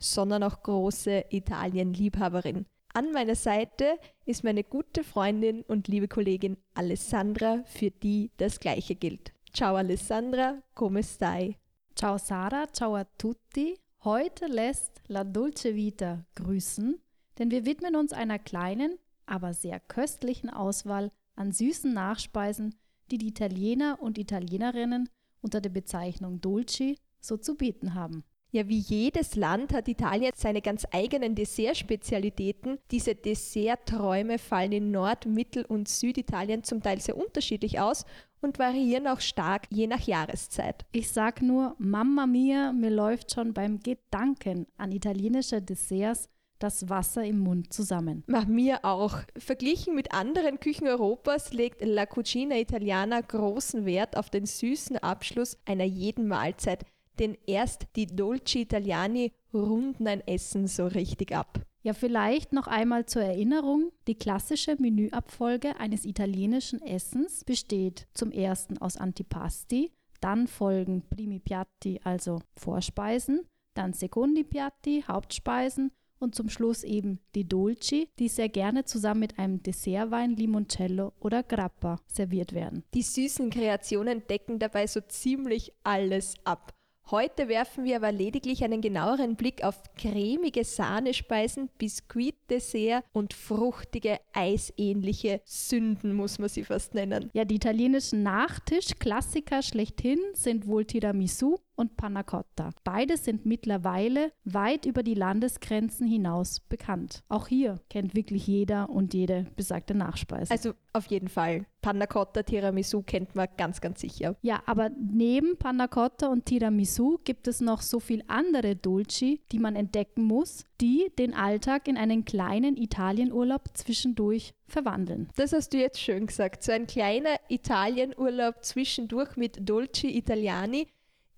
sondern auch große Italien-Liebhaberin. An meiner Seite ist meine gute Freundin und liebe Kollegin Alessandra, für die das Gleiche gilt. Ciao Alessandra, come stai? Ciao Sara, ciao a tutti. Heute lässt La Dolce Vita grüßen, denn wir widmen uns einer kleinen, aber sehr köstlichen Auswahl an süßen Nachspeisen, die die Italiener und Italienerinnen unter der Bezeichnung Dolci so zu bieten haben. Ja, wie jedes Land hat Italien seine ganz eigenen Dessertspezialitäten. Diese Dessertträume fallen in Nord-, Mittel- und Süditalien zum Teil sehr unterschiedlich aus und variieren auch stark je nach Jahreszeit. Ich sag nur, Mamma mia, mir läuft schon beim Gedanken an italienische Desserts das Wasser im Mund zusammen. Mach mir auch. Verglichen mit anderen Küchen Europas legt La Cucina Italiana großen Wert auf den süßen Abschluss einer jeden Mahlzeit denn erst die Dolci Italiani runden ein Essen so richtig ab. Ja, vielleicht noch einmal zur Erinnerung. Die klassische Menüabfolge eines italienischen Essens besteht zum ersten aus Antipasti, dann folgen Primi Piatti, also Vorspeisen, dann Secondi Piatti, Hauptspeisen und zum Schluss eben die Dolci, die sehr gerne zusammen mit einem Dessertwein, Limoncello oder Grappa serviert werden. Die süßen Kreationen decken dabei so ziemlich alles ab. Heute werfen wir aber lediglich einen genaueren Blick auf cremige Sahnespeisen, Biskuitdessert und fruchtige, eisähnliche Sünden, muss man sie fast nennen. Ja, die italienischen Nachtischklassiker schlechthin sind wohl Tiramisu und Panna Cotta. Beide sind mittlerweile weit über die Landesgrenzen hinaus bekannt. Auch hier kennt wirklich jeder und jede besagte Nachspeise. Also auf jeden Fall. Panna Cotta, Tiramisu kennt man ganz, ganz sicher. Ja, aber neben Panna Cotta und Tiramisu gibt es noch so viel andere Dolci, die man entdecken muss, die den Alltag in einen kleinen Italienurlaub zwischendurch verwandeln. Das hast du jetzt schön gesagt. So ein kleiner Italienurlaub zwischendurch mit Dolci Italiani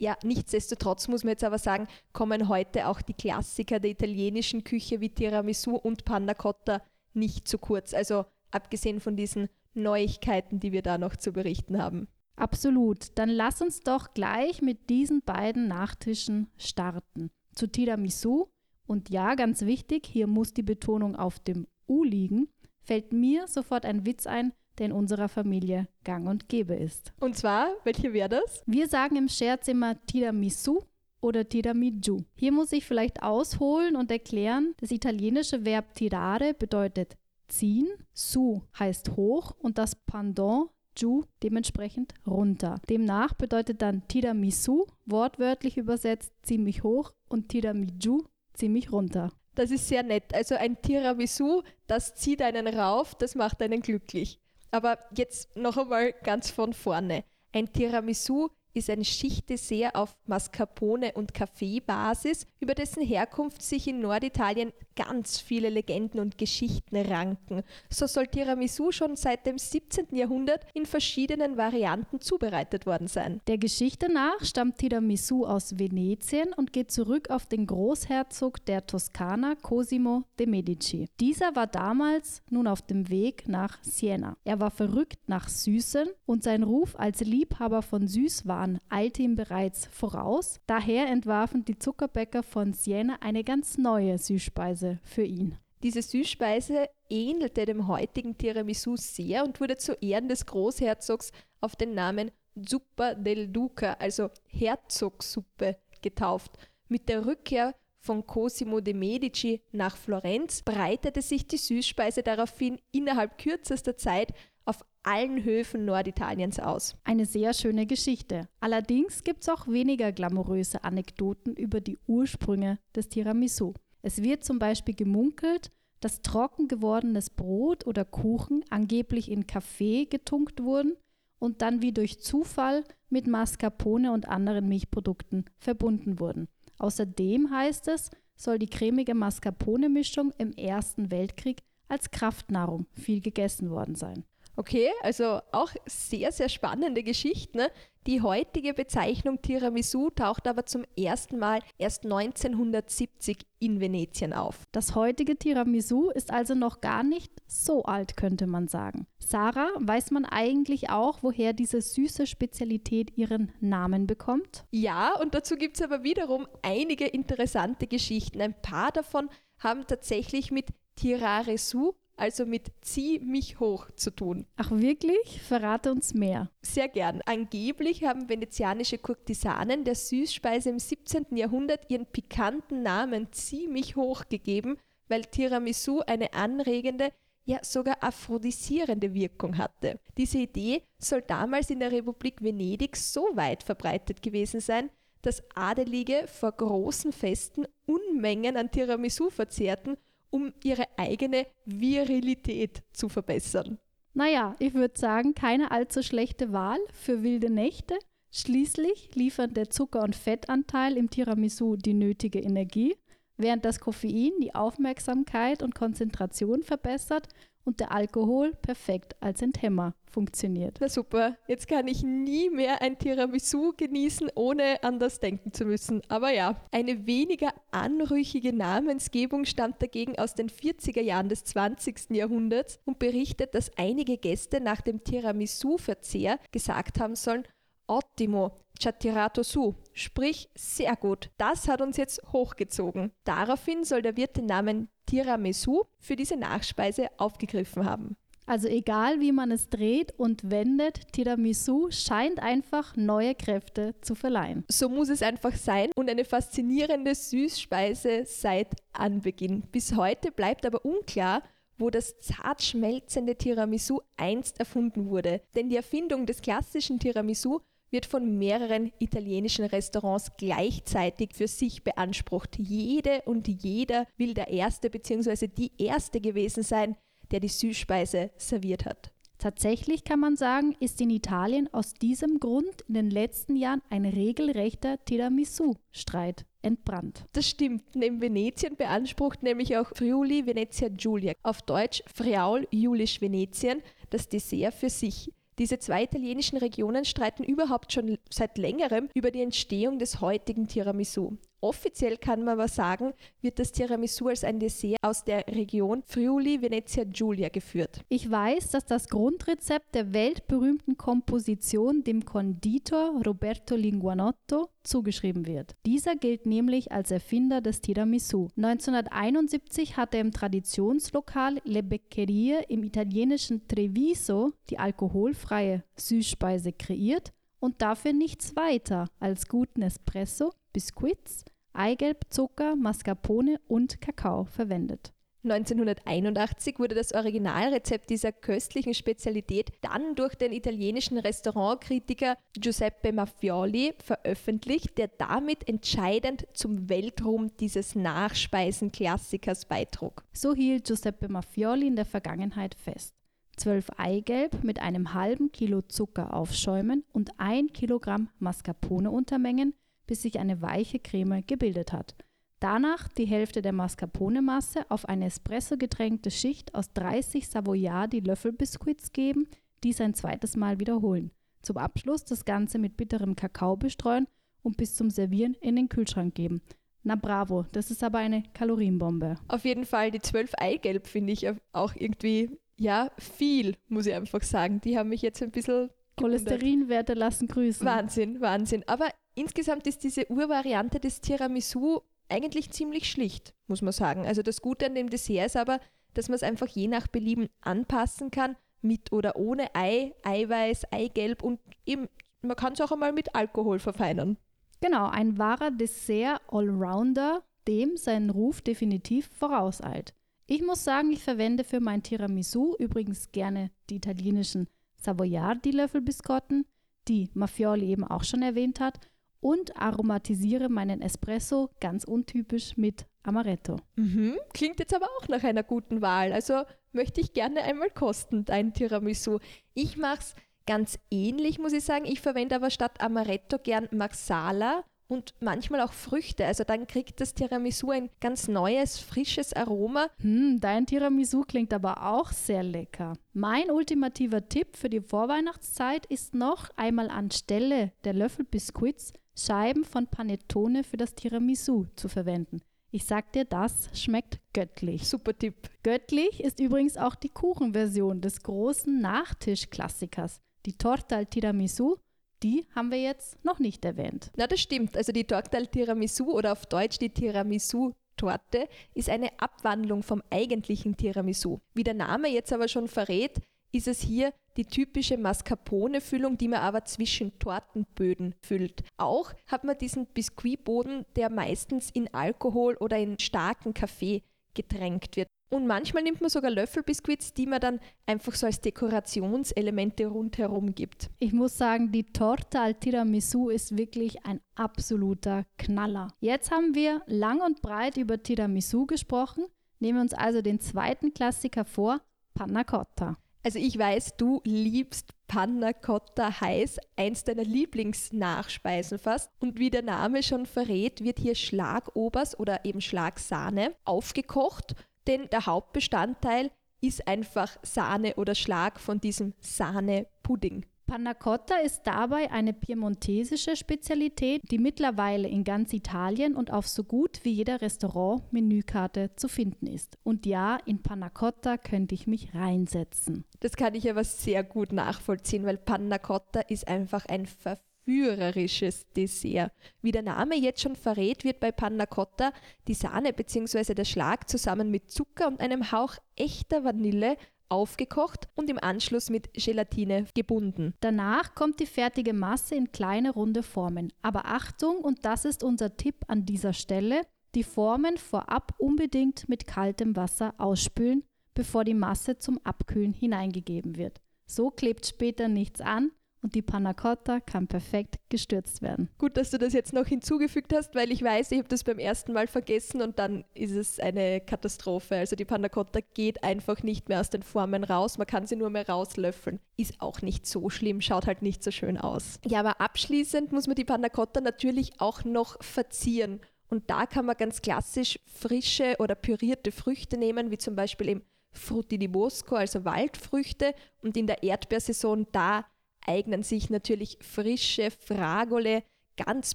ja, nichtsdestotrotz muss man jetzt aber sagen, kommen heute auch die Klassiker der italienischen Küche wie Tiramisu und Panna Cotta nicht zu kurz. Also abgesehen von diesen Neuigkeiten, die wir da noch zu berichten haben. Absolut. Dann lass uns doch gleich mit diesen beiden Nachtischen starten. Zu Tiramisu. Und ja, ganz wichtig, hier muss die Betonung auf dem U liegen, fällt mir sofort ein Witz ein, der in unserer Familie gang und gäbe ist. Und zwar, welche wäre das? Wir sagen im Scherz immer Tiramisu oder Tiramisu. Hier muss ich vielleicht ausholen und erklären, das italienische Verb tirare bedeutet ziehen, su heißt hoch und das Pendant Ju dementsprechend runter. Demnach bedeutet dann Tiramisu wortwörtlich übersetzt ziemlich hoch und Tiramisu ziemlich runter. Das ist sehr nett. Also ein Tiramisu, das zieht einen rauf, das macht einen glücklich. Aber jetzt noch einmal ganz von vorne. Ein Tiramisu ist ein Schichtdessert auf Mascarpone und Kaffeebasis, über dessen Herkunft sich in Norditalien ganz viele Legenden und Geschichten ranken. So soll Tiramisu schon seit dem 17. Jahrhundert in verschiedenen Varianten zubereitet worden sein. Der Geschichte nach stammt Tiramisu aus Venetien und geht zurück auf den Großherzog der Toskana Cosimo de Medici. Dieser war damals nun auf dem Weg nach Siena. Er war verrückt nach Süßen und sein Ruf als Liebhaber von Süßwaren Jahren eilte ihm bereits voraus. Daher entwarfen die Zuckerbäcker von Siena eine ganz neue Süßspeise für ihn. Diese Süßspeise ähnelte dem heutigen Tiramisu sehr und wurde zu Ehren des Großherzogs auf den Namen Zuppa del Duca, also Herzogsuppe, getauft. Mit der Rückkehr von Cosimo de Medici nach Florenz breitete sich die Süßspeise daraufhin innerhalb kürzester Zeit auf allen Höfen Norditaliens aus. Eine sehr schöne Geschichte. Allerdings gibt es auch weniger glamouröse Anekdoten über die Ursprünge des Tiramisu. Es wird zum Beispiel gemunkelt, dass trocken gewordenes Brot oder Kuchen angeblich in Kaffee getunkt wurden und dann wie durch Zufall mit Mascarpone und anderen Milchprodukten verbunden wurden. Außerdem heißt es, soll die cremige Mascarpone-Mischung im Ersten Weltkrieg als Kraftnahrung viel gegessen worden sein. Okay, also auch sehr, sehr spannende Geschichte. Ne? Die heutige Bezeichnung Tiramisu taucht aber zum ersten Mal erst 1970 in Venetien auf. Das heutige Tiramisu ist also noch gar nicht so alt, könnte man sagen. Sarah, weiß man eigentlich auch, woher diese süße Spezialität ihren Namen bekommt? Ja, und dazu gibt es aber wiederum einige interessante Geschichten. Ein paar davon haben tatsächlich mit Tiramisu also mit Zieh mich hoch zu tun. Ach wirklich? Verrate uns mehr. Sehr gern. Angeblich haben venezianische Kurtisanen der Süßspeise im 17. Jahrhundert ihren pikanten Namen Zieh mich hoch gegeben, weil Tiramisu eine anregende, ja sogar aphrodisierende Wirkung hatte. Diese Idee soll damals in der Republik Venedig so weit verbreitet gewesen sein, dass Adelige vor großen Festen Unmengen an Tiramisu verzehrten um ihre eigene Virilität zu verbessern. Naja, ich würde sagen, keine allzu schlechte Wahl für wilde Nächte. Schließlich liefern der Zucker- und Fettanteil im Tiramisu die nötige Energie, während das Koffein die Aufmerksamkeit und Konzentration verbessert und der Alkohol perfekt als Enthemmer funktioniert. Na super, jetzt kann ich nie mehr ein Tiramisu genießen, ohne an das denken zu müssen. Aber ja, eine weniger anrüchige Namensgebung stammt dagegen aus den 40er Jahren des 20. Jahrhunderts und berichtet, dass einige Gäste nach dem Tiramisu-Verzehr gesagt haben sollen, Ottimo, ci ha tirato su, sprich sehr gut. Das hat uns jetzt hochgezogen. Daraufhin soll der Wirt den Namen Tiramisu für diese Nachspeise aufgegriffen haben. Also egal wie man es dreht und wendet, Tiramisu scheint einfach neue Kräfte zu verleihen. So muss es einfach sein und eine faszinierende Süßspeise seit Anbeginn. Bis heute bleibt aber unklar, wo das zart schmelzende Tiramisu einst erfunden wurde. Denn die Erfindung des klassischen Tiramisu wird von mehreren italienischen Restaurants gleichzeitig für sich beansprucht. Jede und jeder will der Erste bzw. die Erste gewesen sein, der die Süßspeise serviert hat. Tatsächlich kann man sagen, ist in Italien aus diesem Grund in den letzten Jahren ein regelrechter Tiramisu-Streit entbrannt. Das stimmt. Neben Venetien beansprucht nämlich auch Friuli Venezia Giulia, auf Deutsch Friaul Julisch Venetien, das Dessert für sich. Diese zwei italienischen Regionen streiten überhaupt schon seit längerem über die Entstehung des heutigen Tiramisu. Offiziell kann man aber sagen, wird das Tiramisu als ein Dessert aus der Region Friuli Venezia Giulia geführt. Ich weiß, dass das Grundrezept der weltberühmten Komposition dem Konditor Roberto Linguanotto zugeschrieben wird. Dieser gilt nämlich als Erfinder des Tiramisu. 1971 hat er im Traditionslokal Le Beccherie im italienischen Treviso die alkoholfreie Süßspeise kreiert und dafür nichts weiter als guten Espresso, Biskuits, Eigelb, Zucker, Mascarpone und Kakao verwendet. 1981 wurde das Originalrezept dieser köstlichen Spezialität dann durch den italienischen Restaurantkritiker Giuseppe Maffioli veröffentlicht, der damit entscheidend zum Weltruhm dieses Nachspeisenklassikers beitrug. So hielt Giuseppe Maffioli in der Vergangenheit fest. Zwölf Eigelb mit einem halben Kilo Zucker aufschäumen und ein Kilogramm Mascarpone untermengen, bis sich eine weiche Creme gebildet hat. Danach die Hälfte der Mascarpone-Masse auf eine Espresso getränkte Schicht aus 30 Savoiardi Löffelbiskuits geben, dies ein zweites Mal wiederholen. Zum Abschluss das Ganze mit bitterem Kakao bestreuen und bis zum Servieren in den Kühlschrank geben. Na bravo, das ist aber eine Kalorienbombe. Auf jeden Fall, die 12 Eigelb finde ich auch irgendwie, ja, viel, muss ich einfach sagen. Die haben mich jetzt ein bisschen. Cholesterinwerte lassen grüßen. Wahnsinn, Wahnsinn. Aber insgesamt ist diese Urvariante des Tiramisu eigentlich ziemlich schlicht, muss man sagen. Also das Gute an dem Dessert ist aber, dass man es einfach je nach Belieben anpassen kann, mit oder ohne Ei, Eiweiß, Eigelb und eben, man kann es auch einmal mit Alkohol verfeinern. Genau, ein wahrer Dessert-Allrounder, dem sein Ruf definitiv vorauseilt. Ich muss sagen, ich verwende für mein Tiramisu übrigens gerne die italienischen Savoiardi-Löffelbiskotten, die Maffioli eben auch schon erwähnt hat, und aromatisiere meinen Espresso ganz untypisch mit Amaretto. Mhm. Klingt jetzt aber auch nach einer guten Wahl. Also möchte ich gerne einmal kosten, dein Tiramisu. Ich mache es ganz ähnlich, muss ich sagen. Ich verwende aber statt Amaretto gern Marsala und manchmal auch Früchte. Also dann kriegt das Tiramisu ein ganz neues, frisches Aroma. Hm, dein Tiramisu klingt aber auch sehr lecker. Mein ultimativer Tipp für die Vorweihnachtszeit ist noch einmal anstelle der Löffelbiskuits Scheiben von Panettone für das Tiramisu zu verwenden. Ich sag dir, das schmeckt göttlich. Super Tipp. Göttlich ist übrigens auch die Kuchenversion des großen Nachtischklassikers, die Torta al Tiramisu. Die haben wir jetzt noch nicht erwähnt. Na, das stimmt. Also die Torta al Tiramisu oder auf Deutsch die Tiramisu Torte ist eine Abwandlung vom eigentlichen Tiramisu. Wie der Name jetzt aber schon verrät, ist es hier die typische Mascarpone-Füllung, die man aber zwischen Tortenböden füllt. Auch hat man diesen Biskuitboden, der meistens in Alkohol oder in starken Kaffee getränkt wird. Und manchmal nimmt man sogar Löffelbiskuits, die man dann einfach so als Dekorationselemente rundherum gibt. Ich muss sagen, die Torta al Tiramisu ist wirklich ein absoluter Knaller. Jetzt haben wir lang und breit über Tiramisu gesprochen. Nehmen wir uns also den zweiten Klassiker vor, Panna Cotta. Also ich weiß, du liebst Panna Cotta heiß, eins deiner Lieblingsnachspeisen fast. Und wie der Name schon verrät, wird hier Schlagobers oder eben Schlagsahne aufgekocht, denn der Hauptbestandteil ist einfach Sahne oder Schlag von diesem Sahnepudding. Panna Cotta ist dabei eine piemontesische Spezialität, die mittlerweile in ganz Italien und auf so gut wie jeder Restaurant-Menükarte zu finden ist. Und ja, in Panna Cotta könnte ich mich reinsetzen. Das kann ich aber sehr gut nachvollziehen, weil Panna Cotta ist einfach ein verführerisches Dessert. Wie der Name jetzt schon verrät, wird bei Panna Cotta die Sahne bzw. der Schlag zusammen mit Zucker und einem Hauch echter Vanille aufgekocht und im Anschluss mit Gelatine gebunden. Danach kommt die fertige Masse in kleine runde Formen. Aber Achtung, und das ist unser Tipp an dieser Stelle, die Formen vorab unbedingt mit kaltem Wasser ausspülen, bevor die Masse zum Abkühlen hineingegeben wird. So klebt später nichts an und die Panna Cotta kann perfekt gestürzt werden. Gut, dass du das jetzt noch hinzugefügt hast, weil ich weiß, ich habe das beim ersten Mal vergessen und dann ist es eine Katastrophe. Also die Panna Cotta geht einfach nicht mehr aus den Formen raus, man kann sie nur mehr rauslöffeln. Ist auch nicht so schlimm, schaut halt nicht so schön aus. Ja, aber abschließend muss man die Panna Cotta natürlich auch noch verzieren. Und da kann man ganz klassisch frische oder pürierte Früchte nehmen, wie zum Beispiel eben Frutti di Bosco, also Waldfrüchte. Und in der Erdbeersaison da eignen sich natürlich frische Fragole ganz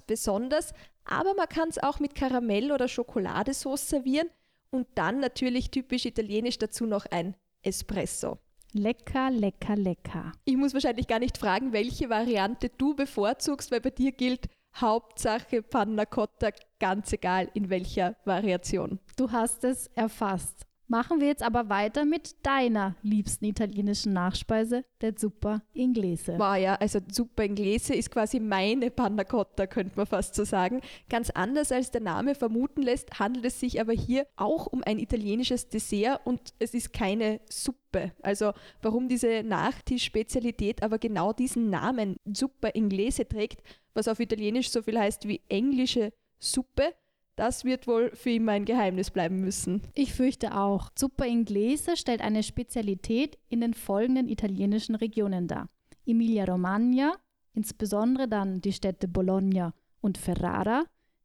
besonders, aber man kann es auch mit Karamell- oder Schokoladesauce servieren und dann natürlich typisch italienisch dazu noch ein Espresso. Lecker, lecker, lecker. Ich muss wahrscheinlich gar nicht fragen, welche Variante du bevorzugst, weil bei dir gilt Hauptsache Panna Cotta, ganz egal in welcher Variation. Du hast es erfasst. Machen wir jetzt aber weiter mit deiner liebsten italienischen Nachspeise, der Zuppa Inglese. Wow, ja, also Zuppa Inglese ist quasi meine Panna Cotta, könnte man fast so sagen. Ganz anders als der Name vermuten lässt, handelt es sich aber hier auch um ein italienisches Dessert und es ist keine Suppe. Also warum diese Nachtischspezialität aber genau diesen Namen Zuppa Inglese trägt, was auf Italienisch so viel heißt wie englische Suppe, das wird wohl für immer ein Geheimnis bleiben müssen. Ich fürchte auch. Zuppa Inglese stellt eine Spezialität in den folgenden italienischen Regionen dar. Emilia-Romagna, insbesondere dann die Städte Bologna und Ferrara,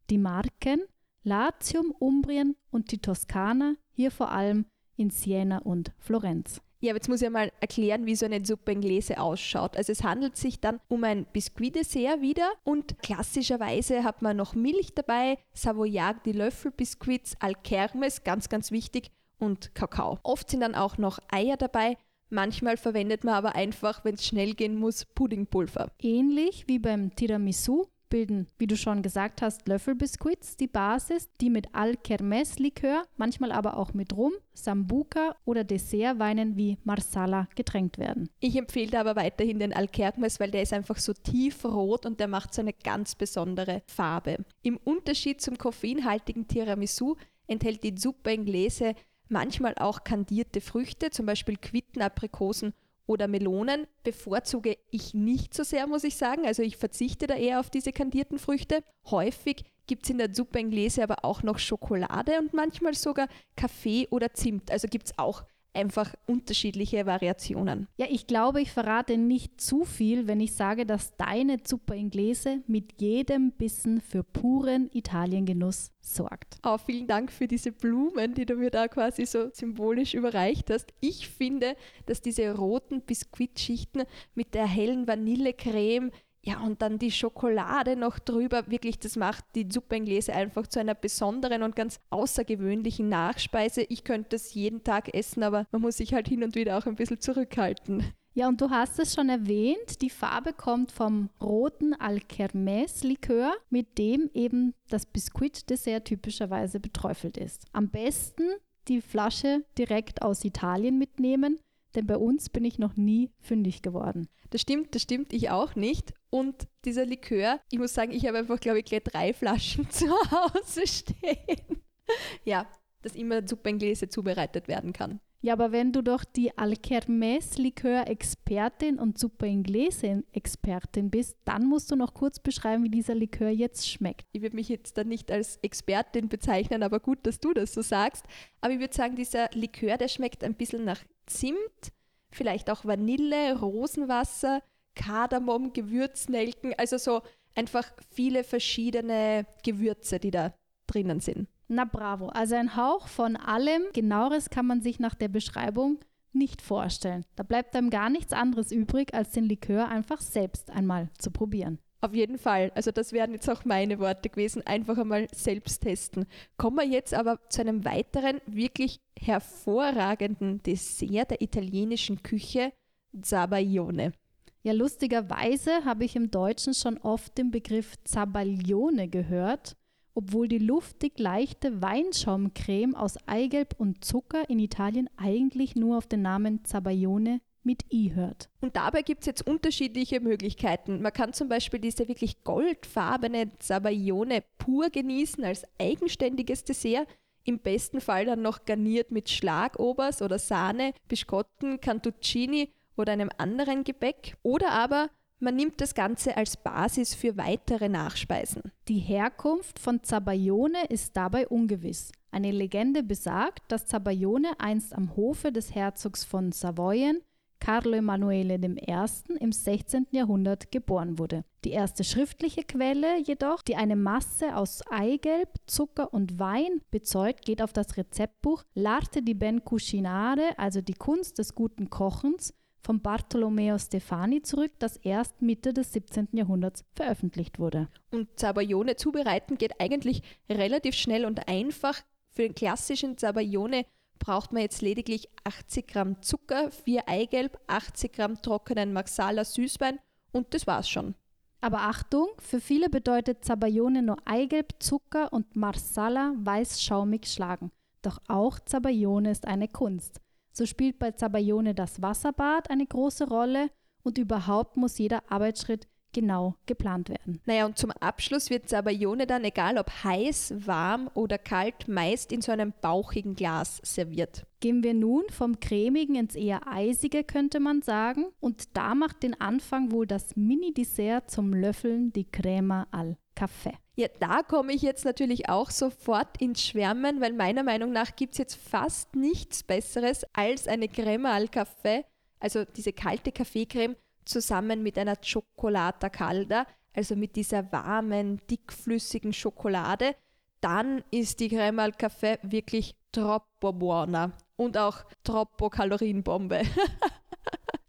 die Marken, Latium, Umbrien und die Toskana, hier vor allem in Siena und Florenz. Ja, aber jetzt muss ich mal erklären, wie so eine Suppe Inglese ausschaut. Also es handelt sich dann um ein Biskuitdessert wieder und klassischerweise hat man noch Milch dabei, Savoyard, die Löffelbiskuits, Alkermes, ganz, ganz wichtig, und Kakao. Oft sind dann auch noch Eier dabei. Manchmal verwendet man aber einfach, wenn es schnell gehen muss, Puddingpulver. Ähnlich wie beim Tiramisu bilden, wie du schon gesagt hast, Löffelbiskuits die Basis, die mit Al-Kermes-Likör, manchmal aber auch mit Rum, Sambuca oder Dessertweinen wie Marsala getränkt werden. Ich empfehle aber weiterhin den Al-Kermes, weil der ist einfach so tiefrot und der macht so eine ganz besondere Farbe. Im Unterschied zum koffeinhaltigen Tiramisu enthält die Zuppa Inglese manchmal auch kandierte Früchte, zum Beispiel Quitten, Aprikosen oder Melonen bevorzuge ich nicht so sehr, muss ich sagen. Also ich verzichte da eher auf diese kandierten Früchte. Häufig gibt es in der Suppe Inglese aber auch noch Schokolade und manchmal sogar Kaffee oder Zimt. Also gibt es auch einfach unterschiedliche Variationen. Ja, ich glaube, ich verrate nicht zu viel, wenn ich sage, dass deine Zuppa Inglese mit jedem Bissen für puren Italiengenuss sorgt. Oh, vielen Dank für diese Blumen, die du mir da quasi so symbolisch überreicht hast. Ich finde, dass diese roten Biskuitschichten mit der hellen Vanillecreme ja, und dann die Schokolade noch drüber. Wirklich, das macht die Suppe einfach zu einer besonderen und ganz außergewöhnlichen Nachspeise. Ich könnte das jeden Tag essen, aber man muss sich halt hin und wieder auch ein bisschen zurückhalten. Ja, und du hast es schon erwähnt, die Farbe kommt vom roten Alkermes-Likör, mit dem eben das Biskuitdessert typischerweise beträufelt ist. Am besten die Flasche direkt aus Italien mitnehmen, denn bei uns bin ich noch nie fündig geworden. Das stimmt, das stimmt, ich auch nicht. Und dieser Likör, ich muss sagen, ich habe einfach, glaube ich, gleich drei Flaschen zu Hause stehen. ja, dass immer Suppe in Gläser zubereitet werden kann. Ja, aber wenn du doch die Alkermes-Likör-Expertin und Suppe in Gläser-Expertin bist, dann musst du noch kurz beschreiben, wie dieser Likör jetzt schmeckt. Ich würde mich jetzt dann nicht als Expertin bezeichnen, aber gut, dass du das so sagst. Aber ich würde sagen, dieser Likör, der schmeckt ein bisschen nach Zimt, vielleicht auch Vanille, Rosenwasser, Kardamom, Gewürznelken, also so einfach viele verschiedene Gewürze, die da drinnen sind. Na bravo, also ein Hauch von allem. Genaueres kann man sich nach der Beschreibung nicht vorstellen. Da bleibt einem gar nichts anderes übrig, als den Likör einfach selbst einmal zu probieren. Auf jeden Fall. Also das wären jetzt auch meine Worte gewesen. Einfach einmal selbst testen. Kommen wir jetzt aber zu einem weiteren wirklich hervorragenden Dessert der italienischen Küche, Zabaglione. Ja, lustigerweise habe ich im Deutschen schon oft den Begriff Zabaglione gehört, obwohl die luftig leichte Weinschaumcreme aus Eigelb und Zucker in Italien eigentlich nur auf den Namen Zabaglione mit I hört. Und dabei gibt es jetzt unterschiedliche Möglichkeiten. Man kann zum Beispiel diese wirklich goldfarbene Sabaglione pur genießen als eigenständiges Dessert. Im besten Fall dann noch garniert mit Schlagobers oder Sahne, Biscotten, Cantuccini oder einem anderen Gebäck. Oder aber man nimmt das Ganze als Basis für weitere Nachspeisen. Die Herkunft von Zabaglione ist dabei ungewiss. Eine Legende besagt, dass Zabaglione einst am Hofe des Herzogs von Savoyen Carlo Emanuele I. im 16. Jahrhundert geboren wurde. Die erste schriftliche Quelle jedoch, die eine Masse aus Eigelb, Zucker und Wein bezeugt, geht auf das Rezeptbuch L'arte di ben cucinare, also die Kunst des guten Kochens, von Bartolomeo Stefani zurück, das erst Mitte des 17. Jahrhunderts veröffentlicht wurde. Und Zabaglione zubereiten geht eigentlich relativ schnell und einfach. Für den klassischen Zabaglione braucht man jetzt lediglich 80 Gramm Zucker, 4 Eigelb, 80 Gramm trockenen Marsala Süßwein und das war's schon. Aber Achtung, für viele bedeutet Zabaglione nur Eigelb, Zucker und Marsala weiß schaumig schlagen. Doch auch Zabaglione ist eine Kunst. So spielt bei Zabaglione das Wasserbad eine große Rolle und überhaupt muss jeder Arbeitsschritt genau geplant werden. Naja, und zum Abschluss wird Zabaglione dann, egal ob heiß, warm oder kalt, meist in so einem bauchigen Glas serviert. Gehen wir nun vom cremigen ins eher eisige, könnte man sagen. Und da macht den Anfang wohl das Mini-Dessert zum Löffeln die Crema al Café. Ja, da komme ich jetzt natürlich auch sofort ins Schwärmen, weil meiner Meinung nach gibt es jetzt fast nichts Besseres als eine Crema al Café, also diese kalte Kaffeecreme zusammen mit einer Cioccolata calda, also mit dieser warmen, dickflüssigen Schokolade, dann ist die Crema al Café wirklich troppo buona und auch troppo Kalorienbombe.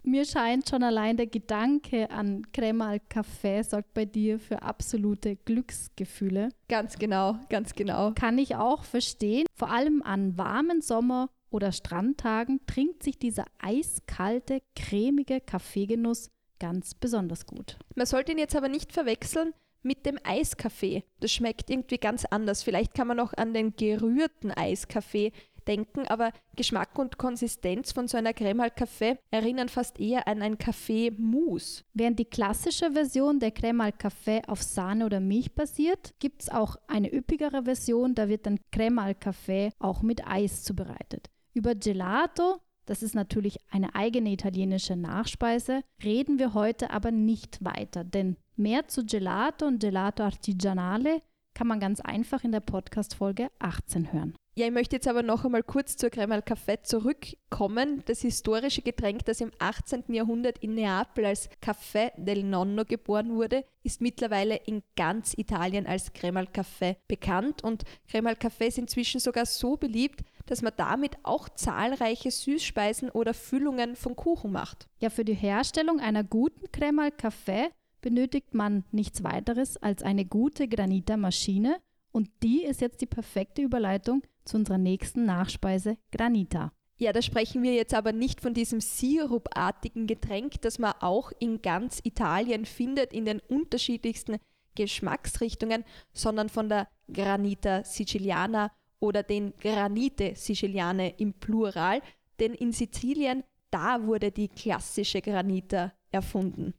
Mir scheint schon allein der Gedanke an Crema al Café sorgt bei dir für absolute Glücksgefühle. Ganz genau, ganz genau. Kann ich auch verstehen. Vor allem an warmen Sommer- oder Strandtagen trinkt sich dieser eiskalte, cremige Kaffeegenuss ganz besonders gut. Man sollte ihn jetzt aber nicht verwechseln mit dem Eiskaffee. Das schmeckt irgendwie ganz anders. Vielleicht kann man noch an den gerührten Eiskaffee denken, aber Geschmack und Konsistenz von so einer Creme al Café erinnern fast eher an ein Kaffee-Mousse. Während die klassische Version der Creme al Café auf Sahne oder Milch basiert, gibt es auch eine üppigere Version, da wird dann Creme al Café auch mit Eis zubereitet. Über Gelato das ist natürlich eine eigene italienische Nachspeise. Reden wir heute aber nicht weiter, denn mehr zu Gelato und Gelato Artigianale kann man ganz einfach in der Podcast-Folge 18 hören. Ja, ich möchte jetzt aber noch einmal kurz zur Crème al Café zurückkommen. Das historische Getränk, das im 18. Jahrhundert in Neapel als Café del Nonno geboren wurde, ist mittlerweile in ganz Italien als Crème al Café bekannt und Crème al Café ist inzwischen sogar so beliebt, dass man damit auch zahlreiche Süßspeisen oder Füllungen von Kuchen macht. Ja, für die Herstellung einer guten Crème al Café benötigt man nichts weiteres als eine gute Granita-Maschine und die ist jetzt die perfekte Überleitung zu unserer nächsten Nachspeise Granita. Ja, da sprechen wir jetzt aber nicht von diesem sirupartigen Getränk, das man auch in ganz Italien findet, in den unterschiedlichsten Geschmacksrichtungen, sondern von der Granita Siciliana oder den Granite Siciliane im Plural, denn in Sizilien, da wurde die klassische Granita erfunden.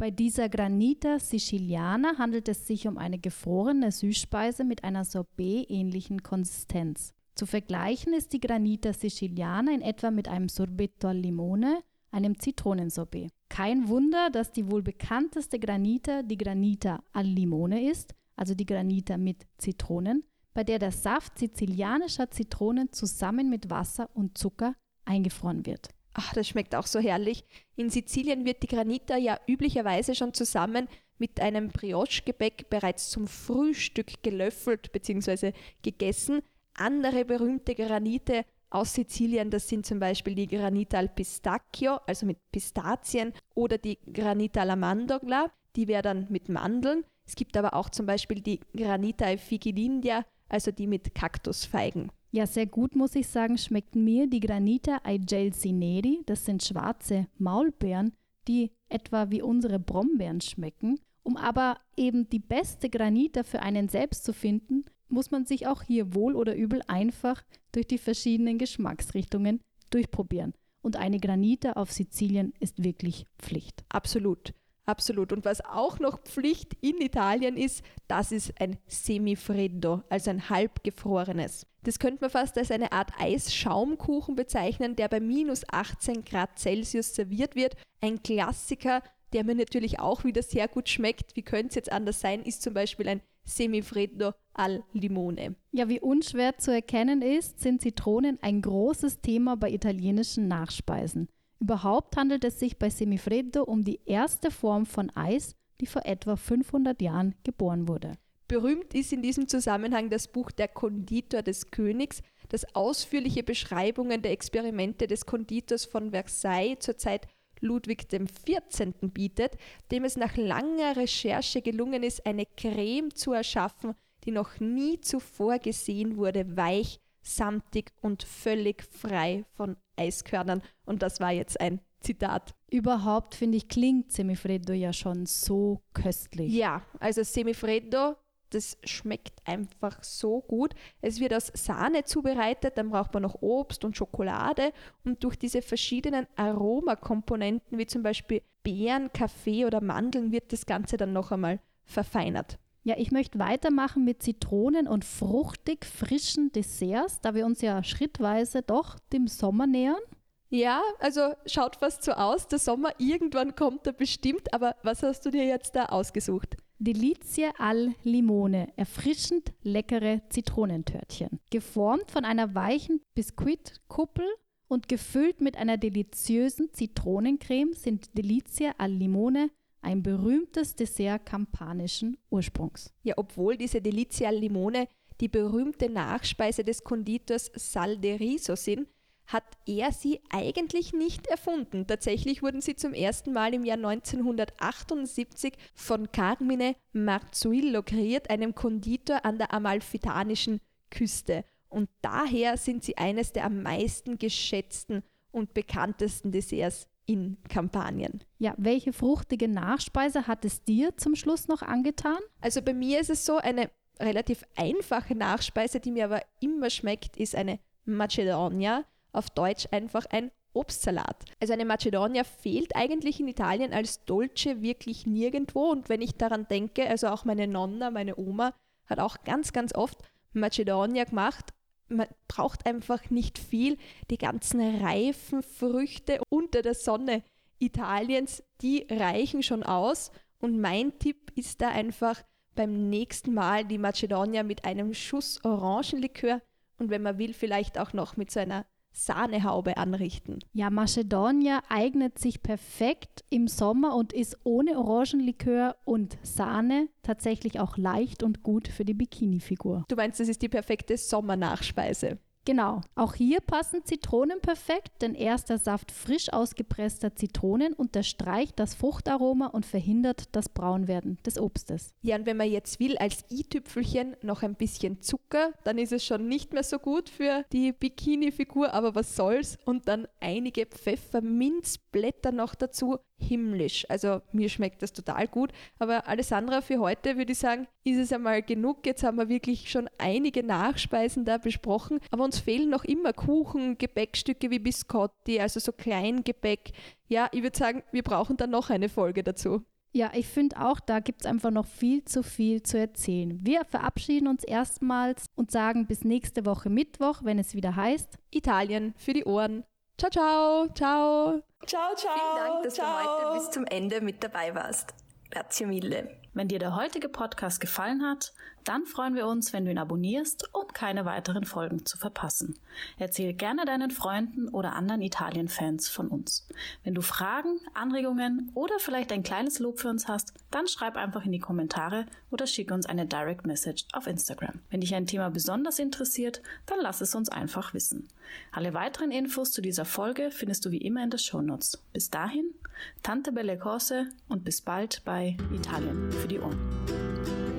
Bei dieser Granita Siciliana handelt es sich um eine gefrorene Süßspeise mit einer Sorbet-ähnlichen Konsistenz. Zu vergleichen ist die Granita Siciliana in etwa mit einem Sorbetto al Limone, einem Zitronensorbet. Kein Wunder, dass die wohl bekannteste Granita die Granita al Limone ist, also die Granita mit Zitronen, bei der der Saft sizilianischer Zitronen zusammen mit Wasser und Zucker eingefroren wird. Ach, das schmeckt auch so herrlich. In Sizilien wird die Granita ja üblicherweise schon zusammen mit einem Brioche-Gebäck bereits zum Frühstück gelöffelt bzw. gegessen. Andere berühmte Granite aus Sizilien, das sind zum Beispiel die Granita al Pistacchio, also mit Pistazien, oder die Granita alla Mandorla, die wäre dann mit Mandeln. Es gibt aber auch zum Beispiel die Granita ai Fichi d'India, also die mit Kaktusfeigen. Ja, sehr gut muss ich sagen, schmecken mir die Granita ai Gelsi Neri. Das sind schwarze Maulbeeren, die etwa wie unsere Brombeeren schmecken. Um aber eben die beste Granita für einen selbst zu finden, muss man sich auch hier wohl oder übel einfach durch die verschiedenen Geschmacksrichtungen durchprobieren. Und eine Granita auf Sizilien ist wirklich Pflicht. Absolut. Absolut. Und was auch noch Pflicht in Italien ist, das ist ein Semifreddo, also ein halbgefrorenes. Das könnte man fast als eine Art Eisschaumkuchen bezeichnen, der bei minus 18 Grad Celsius serviert wird. Ein Klassiker, der mir natürlich auch wieder sehr gut schmeckt. Wie könnte es jetzt anders sein, ist zum Beispiel ein Semifreddo al Limone. Ja, wie unschwer zu erkennen ist, sind Zitronen ein großes Thema bei italienischen Nachspeisen. Überhaupt handelt es sich bei Semifreddo um die erste Form von Eis, die vor etwa 500 Jahren geboren wurde. Berühmt ist in diesem Zusammenhang das Buch Der Konditor des Königs, das ausführliche Beschreibungen der Experimente des Konditors von Versailles zur Zeit Ludwig XIV. bietet, dem es nach langer Recherche gelungen ist, eine Creme zu erschaffen, die noch nie zuvor gesehen wurde, weich, samtig und völlig frei von Eiskörnern. Und das war jetzt ein Zitat. Überhaupt finde ich, klingt Semifreddo ja schon so köstlich. Ja, also Semifreddo, das schmeckt einfach so gut. Es wird aus Sahne zubereitet, dann braucht man noch Obst und Schokolade und durch diese verschiedenen Aromakomponenten wie zum Beispiel Beeren, Kaffee oder Mandeln wird das Ganze dann noch einmal verfeinert. Ja, ich möchte weitermachen mit Zitronen und fruchtig frischen Desserts, da wir uns ja schrittweise doch dem Sommer nähern. Ja, also schaut fast so aus. Der Sommer irgendwann kommt er bestimmt, aber was hast du dir jetzt da ausgesucht? Delizie al Limone, erfrischend leckere Zitronentörtchen. Geformt von einer weichen Biskuitkuppel und gefüllt mit einer deliziösen Zitronencreme sind Delizie al Limone ein berühmtes Dessert kampanischen Ursprungs. Ja, obwohl diese Delizia Limone die berühmte Nachspeise des Konditors Sal de Riso sind, hat er sie eigentlich nicht erfunden. Tatsächlich wurden sie zum ersten Mal im Jahr 1978 von Carmine Marzuillo kreiert, einem Konditor an der amalfitanischen Küste. Und daher sind sie eines der am meisten geschätzten und bekanntesten Desserts in Kampanien. Ja, welche fruchtige Nachspeise hat es dir zum Schluss noch angetan? Also bei mir ist es so, eine relativ einfache Nachspeise, die mir aber immer schmeckt, ist eine Macedonia, auf Deutsch einfach ein Obstsalat. Also eine Macedonia fehlt eigentlich in Italien als Dolce wirklich nirgendwo und wenn ich daran denke, also auch meine Nonna, meine Oma hat auch ganz, ganz oft Macedonia gemacht man braucht einfach nicht viel. Die ganzen reifen Früchte unter der Sonne Italiens, die reichen schon aus. Und mein Tipp ist da einfach beim nächsten Mal die Macedonia mit einem Schuss Orangenlikör und wenn man will, vielleicht auch noch mit so einer Sahnehaube anrichten. Ja, Macedonia eignet sich perfekt im Sommer und ist ohne Orangenlikör und Sahne tatsächlich auch leicht und gut für die Bikini-Figur. Du meinst, das ist die perfekte Sommernachspeise? Genau. Auch hier passen Zitronen perfekt, denn erst der Saft frisch ausgepresster Zitronen unterstreicht das Fruchtaroma und verhindert das Braunwerden des Obstes. Ja, und wenn man jetzt will, als i-Tüpfelchen noch ein bisschen Zucker, dann ist es schon nicht mehr so gut für die Bikini-Figur, aber was soll's? Und dann einige Pfefferminzblätter noch dazu. Himmlisch. Also mir schmeckt das total gut. Aber Alessandra, für heute würde ich sagen, ist es einmal genug. Jetzt haben wir wirklich schon einige Nachspeisen da besprochen. Aber uns fehlen noch immer Kuchen, Gebäckstücke wie Biscotti, also so Kleingebäck. Ja, ich würde sagen, wir brauchen dann noch eine Folge dazu. Ja, ich finde auch, da gibt es einfach noch viel zu viel zu erzählen. Wir verabschieden uns erstmals und sagen bis nächste Woche Mittwoch, wenn es wieder heißt Italien für die Ohren. Ciao, ciao, ciao. Ciao, ciao. Vielen Dank, dass ciao. du heute bis zum Ende mit dabei warst. Grazie mille. Wenn dir der heutige Podcast gefallen hat, dann freuen wir uns, wenn du ihn abonnierst, um keine weiteren Folgen zu verpassen. Erzähl gerne deinen Freunden oder anderen Italien-Fans von uns. Wenn du Fragen, Anregungen oder vielleicht ein kleines Lob für uns hast, dann schreib einfach in die Kommentare oder schick uns eine Direct Message auf Instagram. Wenn dich ein Thema besonders interessiert, dann lass es uns einfach wissen. Alle weiteren Infos zu dieser Folge findest du wie immer in den Shownotes. Bis dahin, Tante Belle Cose und bis bald bei Italien für die Ohren.